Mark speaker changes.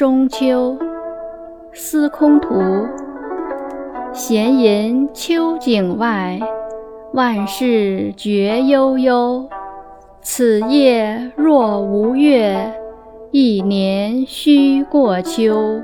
Speaker 1: 中秋，司空图。闲吟秋景外，万事觉悠悠。此夜若无月，一年须过秋。